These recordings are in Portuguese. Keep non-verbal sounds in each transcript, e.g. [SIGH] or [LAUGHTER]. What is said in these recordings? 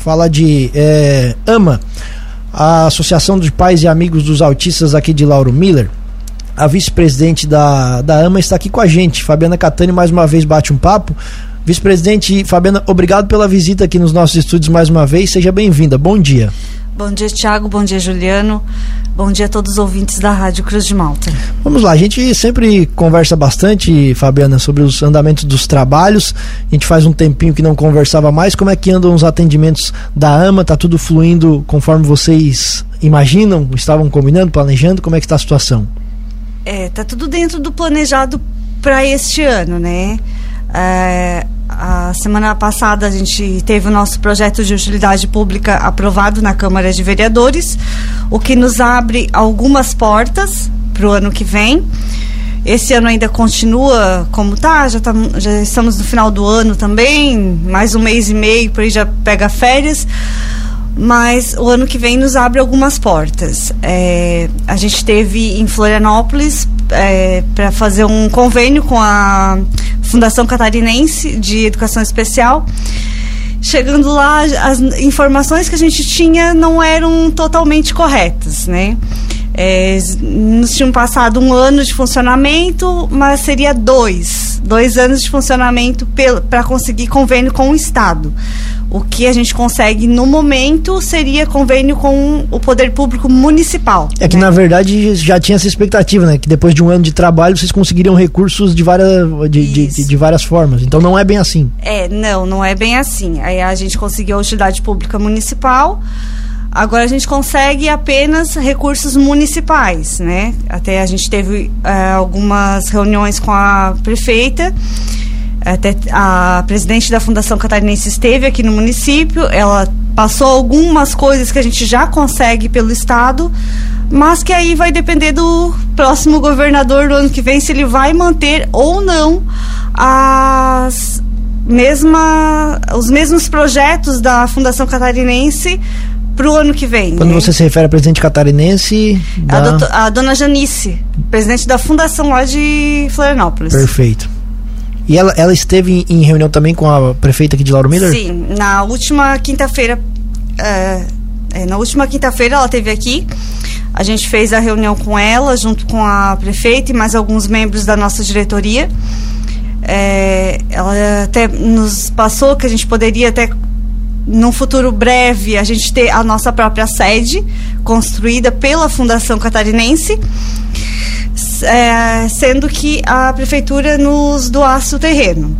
falar de é, AMA, a Associação dos Pais e Amigos dos Autistas aqui de Lauro Miller. A vice-presidente da, da AMA está aqui com a gente. Fabiana Catani mais uma vez bate um papo. Vice-presidente Fabiana, obrigado pela visita aqui nos nossos estúdios mais uma vez. Seja bem-vinda. Bom dia. Bom dia, Tiago. Bom dia, Juliano. Bom dia a todos os ouvintes da Rádio Cruz de Malta. Vamos lá, a gente sempre conversa bastante, Fabiana, sobre os andamentos dos trabalhos. A gente faz um tempinho que não conversava mais. Como é que andam os atendimentos da AMA? Tá tudo fluindo conforme vocês imaginam? Estavam combinando, planejando? Como é que está a situação? É, tá tudo dentro do planejado para este ano, né? É, a semana passada a gente teve o nosso projeto de utilidade pública aprovado na Câmara de Vereadores, o que nos abre algumas portas para o ano que vem. Esse ano ainda continua como tá, já, tá, já estamos no final do ano também, mais um mês e meio, por aí já pega férias mas o ano que vem nos abre algumas portas. É, a gente teve em Florianópolis é, para fazer um convênio com a Fundação Catarinense de Educação Especial. Chegando lá, as informações que a gente tinha não eram totalmente corretas, né? É, nos tinham passado um ano de funcionamento, mas seria dois, dois anos de funcionamento para conseguir convênio com o Estado. O que a gente consegue no momento seria convênio com o poder público municipal. É que né? na verdade já tinha essa expectativa, né? Que depois de um ano de trabalho vocês conseguiriam recursos de várias, de, de, de, de, várias formas. Então não é bem assim. É, não, não é bem assim. Aí a gente conseguiu a utilidade pública municipal. Agora a gente consegue apenas recursos municipais, né? Até a gente teve é, algumas reuniões com a prefeita até a presidente da Fundação Catarinense esteve aqui no município, ela passou algumas coisas que a gente já consegue pelo Estado, mas que aí vai depender do próximo governador do ano que vem se ele vai manter ou não as mesma, os mesmos projetos da Fundação Catarinense para o ano que vem. Quando né? você se refere a presidente catarinense? Da... A, doutor, a dona Janice, presidente da fundação lá de Florianópolis. Perfeito. E ela, ela esteve em, reunião também com a prefeita aqui de Lauro Miller? Sim, na última quinta-feira. É, é, na última quinta-feira ela esteve aqui. A gente fez a reunião com ela, junto com a prefeita e mais alguns membros da nossa diretoria. É, ela até nos passou que a gente poderia até num futuro breve a gente ter a nossa própria sede construída pela Fundação Catarinense é, sendo que a prefeitura nos doasse o terreno.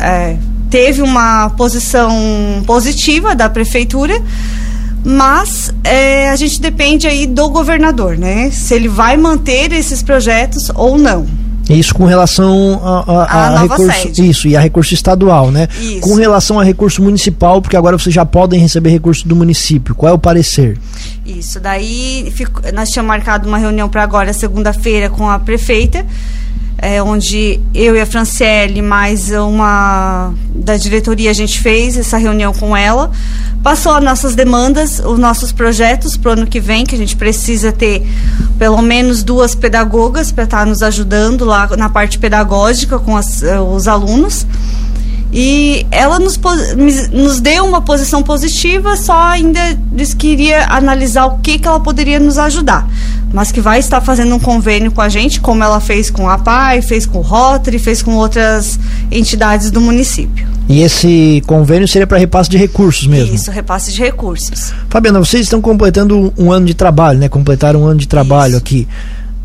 É, teve uma posição positiva da prefeitura, mas é, a gente depende aí do governador, né? Se ele vai manter esses projetos ou não. Isso com relação a, a, a recurso, sede. isso e a recurso estadual, né? Isso. Com relação a recurso municipal, porque agora vocês já podem receber recurso do município. Qual é o parecer? Isso. Daí fico, nós tínhamos marcado uma reunião para agora, segunda-feira, com a prefeita. É, onde eu e a Franciele, mais uma da diretoria, a gente fez essa reunião com ela, passou as nossas demandas, os nossos projetos para o ano que vem, que a gente precisa ter pelo menos duas pedagogas para estar tá nos ajudando lá na parte pedagógica com as, eh, os alunos. E ela nos, nos deu uma posição positiva, só ainda disse que iria analisar o que, que ela poderia nos ajudar. Mas que vai estar fazendo um convênio com a gente, como ela fez com a PAI, fez com o Rotary, fez com outras entidades do município. E esse convênio seria para repasse de recursos mesmo? Isso, repasse de recursos. Fabiana, vocês estão completando um ano de trabalho, né? Completaram um ano de trabalho Isso. aqui.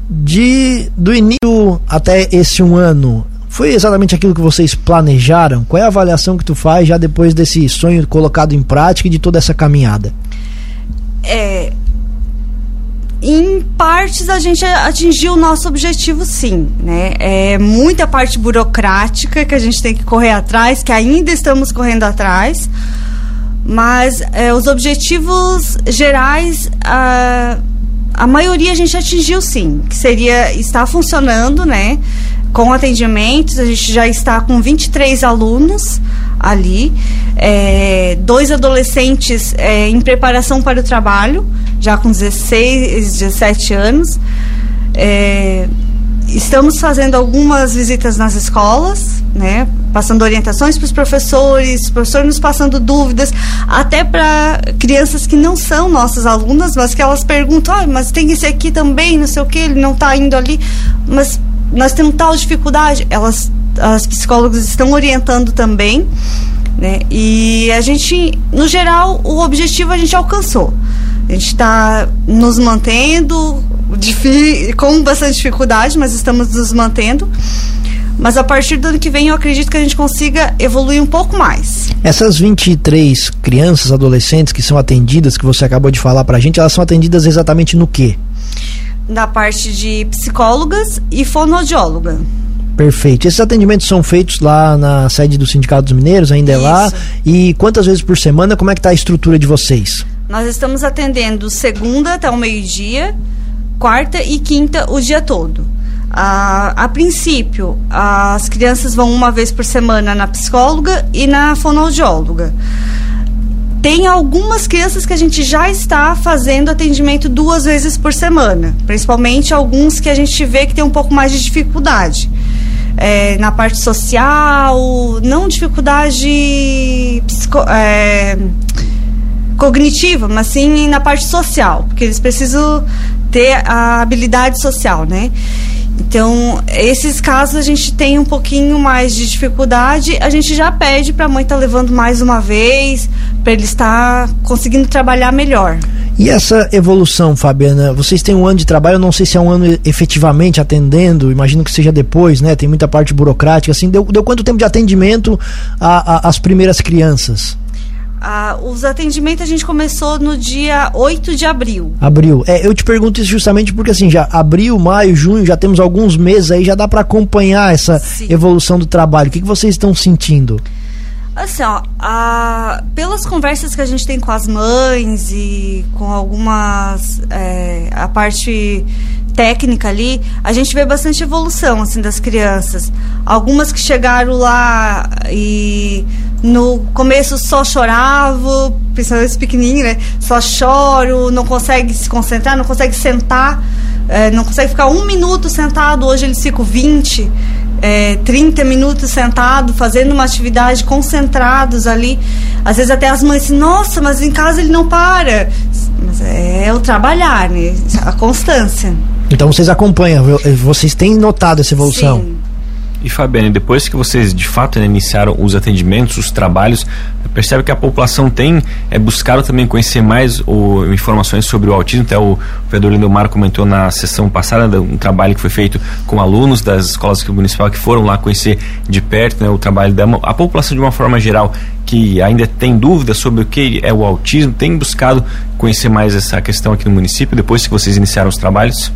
De, do início até esse um ano, foi exatamente aquilo que vocês planejaram? Qual é a avaliação que tu faz já depois desse sonho colocado em prática e de toda essa caminhada? É, em partes a gente atingiu o nosso objetivo sim, né? É muita parte burocrática que a gente tem que correr atrás, que ainda estamos correndo atrás, mas é, os objetivos gerais a, a maioria a gente atingiu sim, que seria estar funcionando, né? Com atendimentos, a gente já está com 23 alunos ali, é, dois adolescentes é, em preparação para o trabalho, já com 16, 17 anos. É, estamos fazendo algumas visitas nas escolas, né? passando orientações para os professores, professores nos passando dúvidas, até para crianças que não são nossas alunas, mas que elas perguntam, ah, mas tem esse aqui também, não sei o que, ele não está indo ali, mas nós temos tal dificuldade. Elas, as psicólogas estão orientando também, né? E a gente, no geral, o objetivo a gente alcançou. A gente está nos mantendo com bastante dificuldade, mas estamos nos mantendo. Mas a partir do ano que vem eu acredito que a gente consiga evoluir um pouco mais. Essas 23 crianças, adolescentes que são atendidas, que você acabou de falar pra gente, elas são atendidas exatamente no quê? Na parte de psicólogas e fonoaudióloga. Perfeito. Esses atendimentos são feitos lá na sede do Sindicato dos Mineiros, ainda Isso. é lá. E quantas vezes por semana? Como é que está a estrutura de vocês? Nós estamos atendendo segunda até o meio-dia, quarta e quinta o dia todo. Ah, a princípio, as crianças vão uma vez por semana na psicóloga e na fonoaudióloga. Tem algumas crianças que a gente já está fazendo atendimento duas vezes por semana, principalmente alguns que a gente vê que tem um pouco mais de dificuldade. É, na parte social, não dificuldade psico, é, cognitiva, mas sim na parte social, porque eles precisam ter a habilidade social, né? Então, esses casos a gente tem um pouquinho mais de dificuldade, a gente já pede para a mãe estar tá levando mais uma vez, para ele estar conseguindo trabalhar melhor. E essa evolução, Fabiana, vocês têm um ano de trabalho, eu não sei se é um ano efetivamente atendendo, imagino que seja depois, né? Tem muita parte burocrática, assim, deu, deu quanto tempo de atendimento às primeiras crianças? Ah, os atendimentos a gente começou no dia 8 de abril. Abril. É, eu te pergunto isso justamente porque assim, já abril, maio, junho, já temos alguns meses aí, já dá para acompanhar essa Sim. evolução do trabalho. O que, que vocês estão sentindo? Assim, ó, a, pelas conversas que a gente tem com as mães e com algumas. É, a parte técnica ali, a gente vê bastante evolução assim das crianças. Algumas que chegaram lá e no começo só chorava, principalmente pequenininho, né? Só choro, não consegue se concentrar, não consegue sentar, é, não consegue ficar um minuto sentado. Hoje eles ficam 20, é, 30 minutos sentado, fazendo uma atividade, concentrados ali. Às vezes até as mães dizem, nossa, mas em casa ele não para. Mas é o trabalhar, né? A constância. Então vocês acompanham, vocês têm notado essa evolução? Sim. E Fabiane, depois que vocês de fato iniciaram os atendimentos, os trabalhos, percebe que a população tem é, buscado também conhecer mais o, informações sobre o autismo. Até o vereador Lindomar comentou na sessão passada um trabalho que foi feito com alunos das escolas municipais que foram lá conhecer de perto né, o trabalho da a população de uma forma geral que ainda tem dúvidas sobre o que é o autismo, tem buscado conhecer mais essa questão aqui no município depois que vocês iniciaram os trabalhos?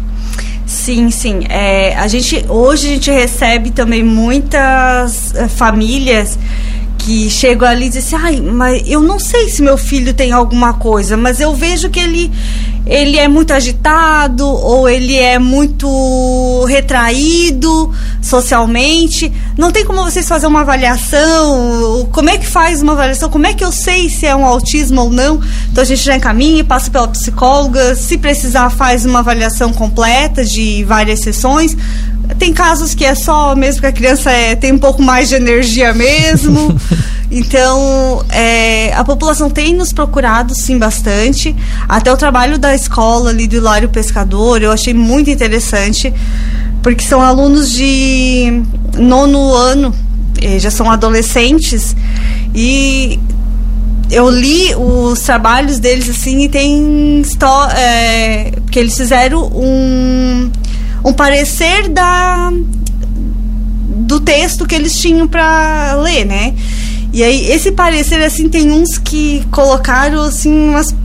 Sim, sim. É, a gente hoje a gente recebe também muitas é, famílias que chegam ali e dizem assim, ai, mas eu não sei se meu filho tem alguma coisa, mas eu vejo que ele ele é muito agitado ou ele é muito retraído socialmente. Não tem como vocês fazer uma avaliação? Como é que faz uma avaliação? Como é que eu sei se é um autismo ou não? Então a gente já encaminha, passa pela psicóloga. Se precisar, faz uma avaliação completa de várias sessões. Tem casos que é só mesmo que a criança é, tem um pouco mais de energia mesmo. [LAUGHS] Então, é, a população tem nos procurado, sim, bastante. Até o trabalho da escola ali do Hilário Pescador, eu achei muito interessante, porque são alunos de nono ano, eh, já são adolescentes, e eu li os trabalhos deles assim e tem é, que eles fizeram um, um parecer da do texto que eles tinham para ler, né? E aí, esse parecer, assim, tem uns que colocaram, assim, umas,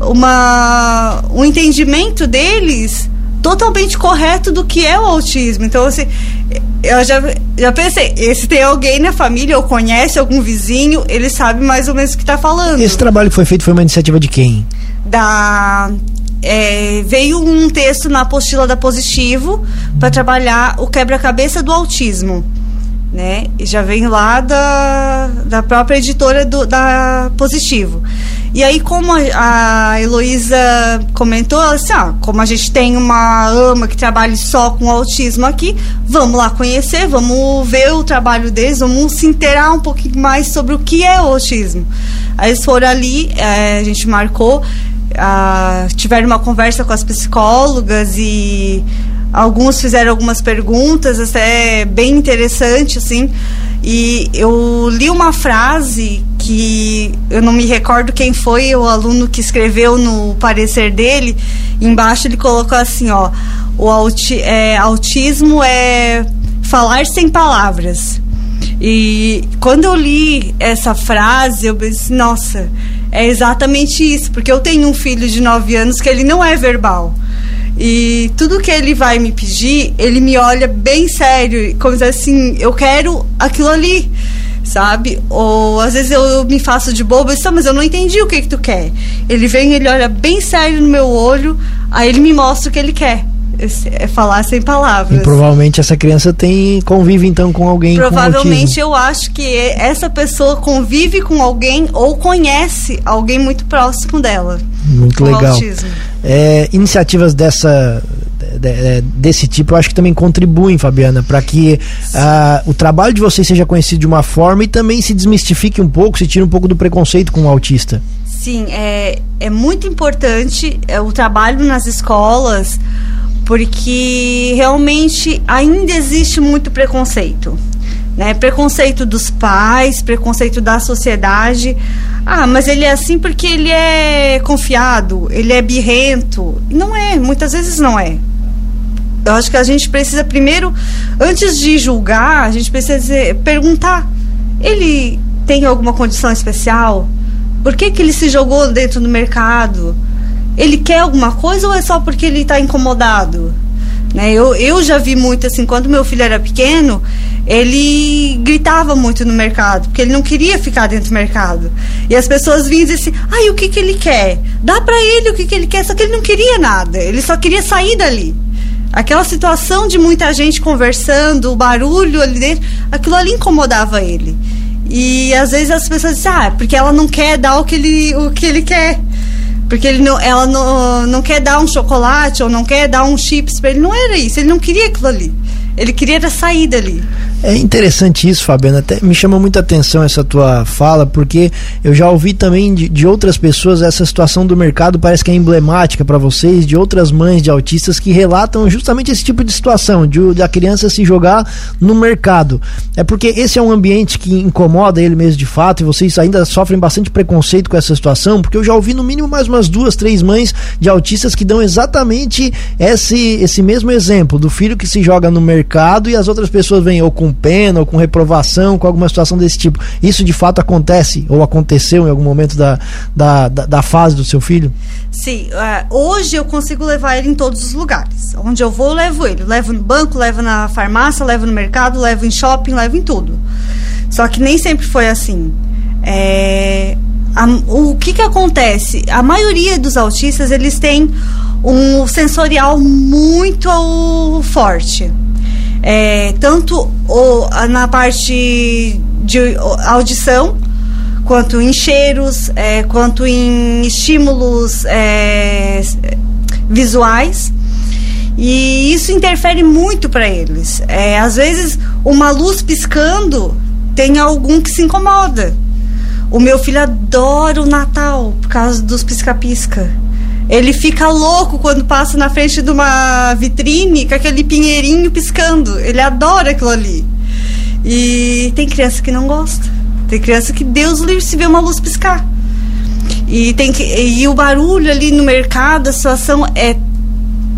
uma, um entendimento deles totalmente correto do que é o autismo. Então, assim, eu já, já pensei, se tem alguém na família ou conhece algum vizinho, ele sabe mais ou menos o que está falando. Esse trabalho que foi feito foi uma iniciativa de quem? Da é, veio um texto na apostila da Positivo para trabalhar o quebra-cabeça do autismo né? E já vem lá da, da própria editora do, da Positivo. E aí, como a, a Heloísa comentou, ela disse, ah, como a gente tem uma ama que trabalha só com autismo aqui, vamos lá conhecer, vamos ver o trabalho deles, vamos se inteirar um pouquinho mais sobre o que é o autismo. Aí eles foram ali, é, a gente marcou, tiveram uma conversa com as psicólogas e alguns fizeram algumas perguntas, até bem interessante, assim. E eu li uma frase que eu não me recordo quem foi o aluno que escreveu no parecer dele. Embaixo ele colocou assim, ó, o auti é, autismo é falar sem palavras. E quando eu li essa frase, eu pensei, nossa, é exatamente isso, porque eu tenho um filho de 9 anos que ele não é verbal. E tudo que ele vai me pedir, ele me olha bem sério, como dizer assim, eu quero aquilo ali, sabe? Ou às vezes eu me faço de boba e mas eu não entendi o que que tu quer. Ele vem, ele olha bem sério no meu olho, aí ele me mostra o que ele quer. É falar sem palavras. E provavelmente essa criança tem convive então com alguém Provavelmente eu acho que essa pessoa convive com alguém ou conhece alguém muito próximo dela. Muito legal. É, iniciativas dessa é, desse tipo, eu acho que também contribuem, Fabiana, para que uh, o trabalho de vocês seja conhecido de uma forma e também se desmistifique um pouco, se tire um pouco do preconceito com o autista. Sim, é, é muito importante é, o trabalho nas escolas, porque realmente ainda existe muito preconceito. Né? Preconceito dos pais, preconceito da sociedade. Ah, mas ele é assim porque ele é confiado, ele é birrento. Não é, muitas vezes não é. Eu acho que a gente precisa primeiro, antes de julgar, a gente precisa perguntar: ele tem alguma condição especial? Por que, que ele se jogou dentro do mercado? Ele quer alguma coisa ou é só porque ele está incomodado? Né? Eu, eu já vi muito assim, quando meu filho era pequeno, ele gritava muito no mercado, porque ele não queria ficar dentro do mercado. E as pessoas vinham e diziam assim: ai, o que, que ele quer? Dá para ele o que, que ele quer, só que ele não queria nada, ele só queria sair dali. Aquela situação de muita gente conversando, o barulho ali dentro, aquilo ali incomodava ele. E às vezes as pessoas dizem, ah, porque ela não quer dar o que ele, o que ele quer. Porque ele não, ela não, não quer dar um chocolate ou não quer dar um chips para ele. Não era isso, ele não queria aquilo ali. Ele queria sair dali. É interessante isso, Fabiana. Até me chama muita atenção essa tua fala, porque eu já ouvi também de, de outras pessoas essa situação do mercado parece que é emblemática para vocês, de outras mães de autistas que relatam justamente esse tipo de situação, de, de a criança se jogar no mercado. É porque esse é um ambiente que incomoda ele mesmo de fato, e vocês ainda sofrem bastante preconceito com essa situação, porque eu já ouvi no mínimo mais umas duas, três mães de autistas que dão exatamente esse, esse mesmo exemplo, do filho que se joga no mercado e as outras pessoas vêm ou com pena ou com reprovação, com alguma situação desse tipo. Isso de fato acontece ou aconteceu em algum momento da, da, da, da fase do seu filho? Sim, uh, hoje eu consigo levar ele em todos os lugares. Onde eu vou, eu levo ele. Levo no banco, levo na farmácia, levo no mercado, levo em shopping, levo em tudo. Só que nem sempre foi assim. É, a, o que que acontece? A maioria dos autistas, eles têm um sensorial muito forte é, tanto o, na parte de audição, quanto em cheiros, é, quanto em estímulos é, visuais. E isso interfere muito para eles. É, às vezes, uma luz piscando tem algum que se incomoda. O meu filho adora o Natal por causa dos pisca-pisca. Ele fica louco quando passa na frente de uma vitrine com aquele pinheirinho piscando. Ele adora aquilo ali. E tem criança que não gosta. Tem criança que Deus livre se vê uma luz piscar. E, tem que, e o barulho ali no mercado, a situação é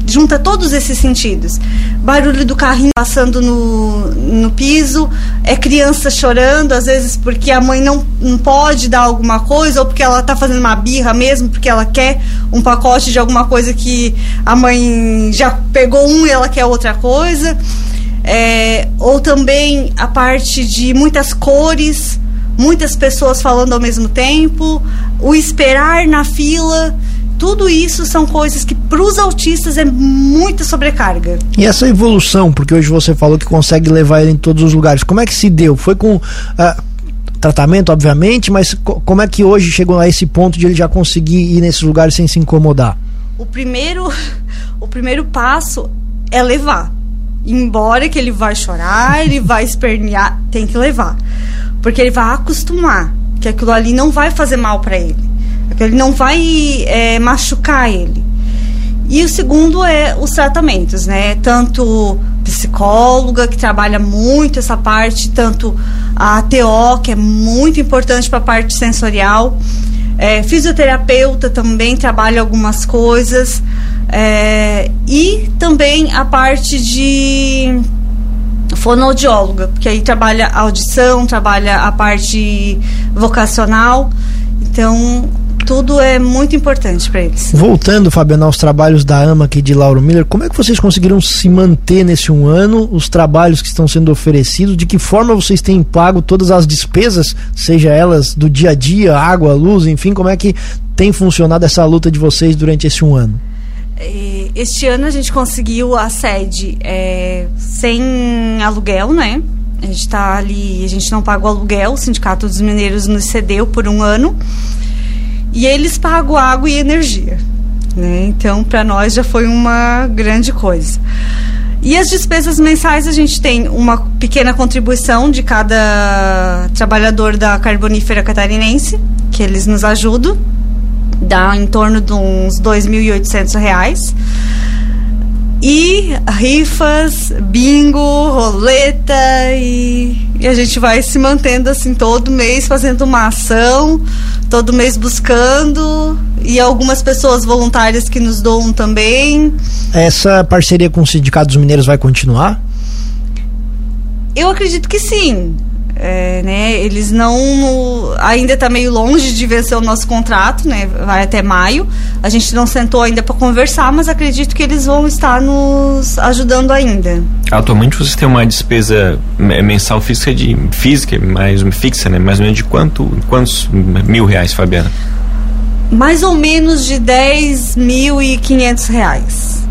junta todos esses sentidos. Barulho do carrinho passando no, no piso, é criança chorando, às vezes porque a mãe não, não pode dar alguma coisa, ou porque ela está fazendo uma birra mesmo, porque ela quer um pacote de alguma coisa que a mãe já pegou um e ela quer outra coisa. É, ou também a parte de muitas cores, muitas pessoas falando ao mesmo tempo, o esperar na fila tudo isso são coisas que para os autistas é muita sobrecarga. E essa evolução, porque hoje você falou que consegue levar ele em todos os lugares, como é que se deu? Foi com. Uh, tratamento, obviamente, mas co como é que hoje chegou a esse ponto de ele já conseguir ir nesses lugares sem se incomodar? O primeiro, [LAUGHS] o primeiro passo é levar. Embora que ele vai chorar, ele vai espernear, tem que levar. Porque ele vai acostumar que aquilo ali não vai fazer mal para ele. Aquilo não vai é, machucar ele. E o segundo é os tratamentos, né? Tanto psicóloga, que trabalha muito essa parte, tanto a TO, que é muito importante para a parte sensorial. É, fisioterapeuta também trabalha algumas coisas. É, e também a parte de fonoaudióloga, porque aí trabalha audição, trabalha a parte vocacional. Então, tudo é muito importante para eles. Voltando, Fabiana, aos trabalhos da AMA aqui de Lauro Miller, como é que vocês conseguiram se manter nesse um ano, os trabalhos que estão sendo oferecidos, de que forma vocês têm pago todas as despesas, seja elas do dia a dia, água, luz, enfim, como é que tem funcionado essa luta de vocês durante esse um ano? Este ano a gente conseguiu a sede é, sem aluguel, né? A gente está ali, a gente não paga o aluguel, o Sindicato dos Mineiros nos cedeu por um ano e eles pagam água e energia. Né? Então, para nós já foi uma grande coisa. E as despesas mensais a gente tem uma pequena contribuição de cada trabalhador da carbonífera catarinense, que eles nos ajudam, dá em torno de uns R$ 2.800 e rifas, bingo, roleta e, e, a gente vai se mantendo assim todo mês fazendo uma ação, todo mês buscando e algumas pessoas voluntárias que nos doam também. Essa parceria com os sindicatos mineiros vai continuar? Eu acredito que sim. É, né, eles não. Ainda está meio longe de vencer o nosso contrato, né? Vai até maio. A gente não sentou ainda para conversar, mas acredito que eles vão estar nos ajudando ainda. Atualmente vocês têm uma despesa mensal física de física, mais fixa, né? Mais ou menos de quanto, quantos mil reais, Fabiana? Mais ou menos de 10 mil e 500 reais.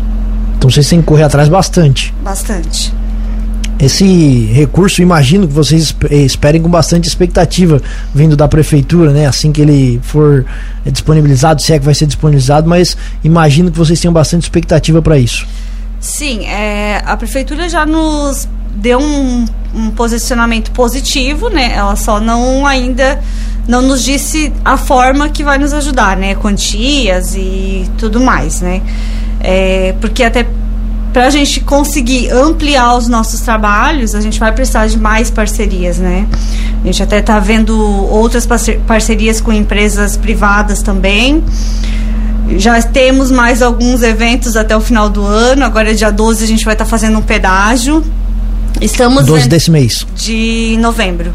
Então vocês têm que correr atrás bastante. Bastante. Esse recurso, imagino que vocês esperem com bastante expectativa vindo da prefeitura, né? Assim que ele for disponibilizado, se é que vai ser disponibilizado, mas imagino que vocês tenham bastante expectativa para isso. Sim, é, a prefeitura já nos deu um, um, posicionamento positivo, né? Ela só não ainda não nos disse a forma que vai nos ajudar, né? Quantias e tudo mais, né? É, porque até para a gente conseguir ampliar os nossos trabalhos, a gente vai precisar de mais parcerias, né? A gente até está vendo outras parcerias com empresas privadas também. Já temos mais alguns eventos até o final do ano. Agora, dia 12, a gente vai estar tá fazendo um pedágio. Estamos 12 desse mês. De novembro.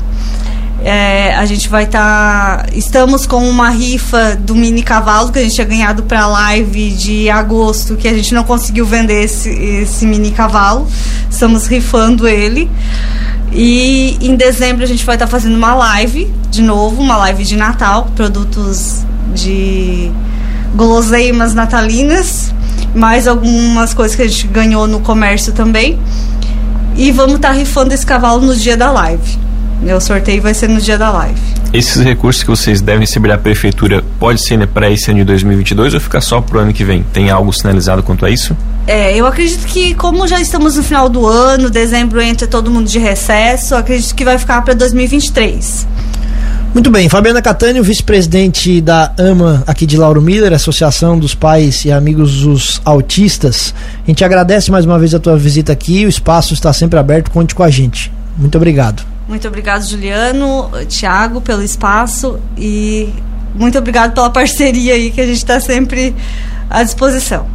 É, a gente vai estar. Tá, estamos com uma rifa do mini cavalo que a gente tinha ganhado para a live de agosto, que a gente não conseguiu vender esse, esse mini cavalo. Estamos rifando ele. E em dezembro a gente vai estar tá fazendo uma live de novo, uma live de Natal, produtos de guloseimas natalinas, mais algumas coisas que a gente ganhou no comércio também. E vamos estar tá rifando esse cavalo no dia da live. O sorteio vai ser no dia da live. Esses recursos que vocês devem receber da prefeitura pode ser para esse ano de 2022 ou fica só para o ano que vem? Tem algo sinalizado quanto a isso? É, eu acredito que como já estamos no final do ano, dezembro entra todo mundo de recesso, acredito que vai ficar para 2023. Muito bem, Fabiana Catânio, vice-presidente da AMA aqui de Lauro Miller, Associação dos Pais e Amigos dos Autistas. A gente agradece mais uma vez a tua visita aqui, o espaço está sempre aberto, conte com a gente. Muito obrigado. Muito obrigado, Juliano, Tiago, pelo espaço e muito obrigado pela parceria aí que a gente está sempre à disposição.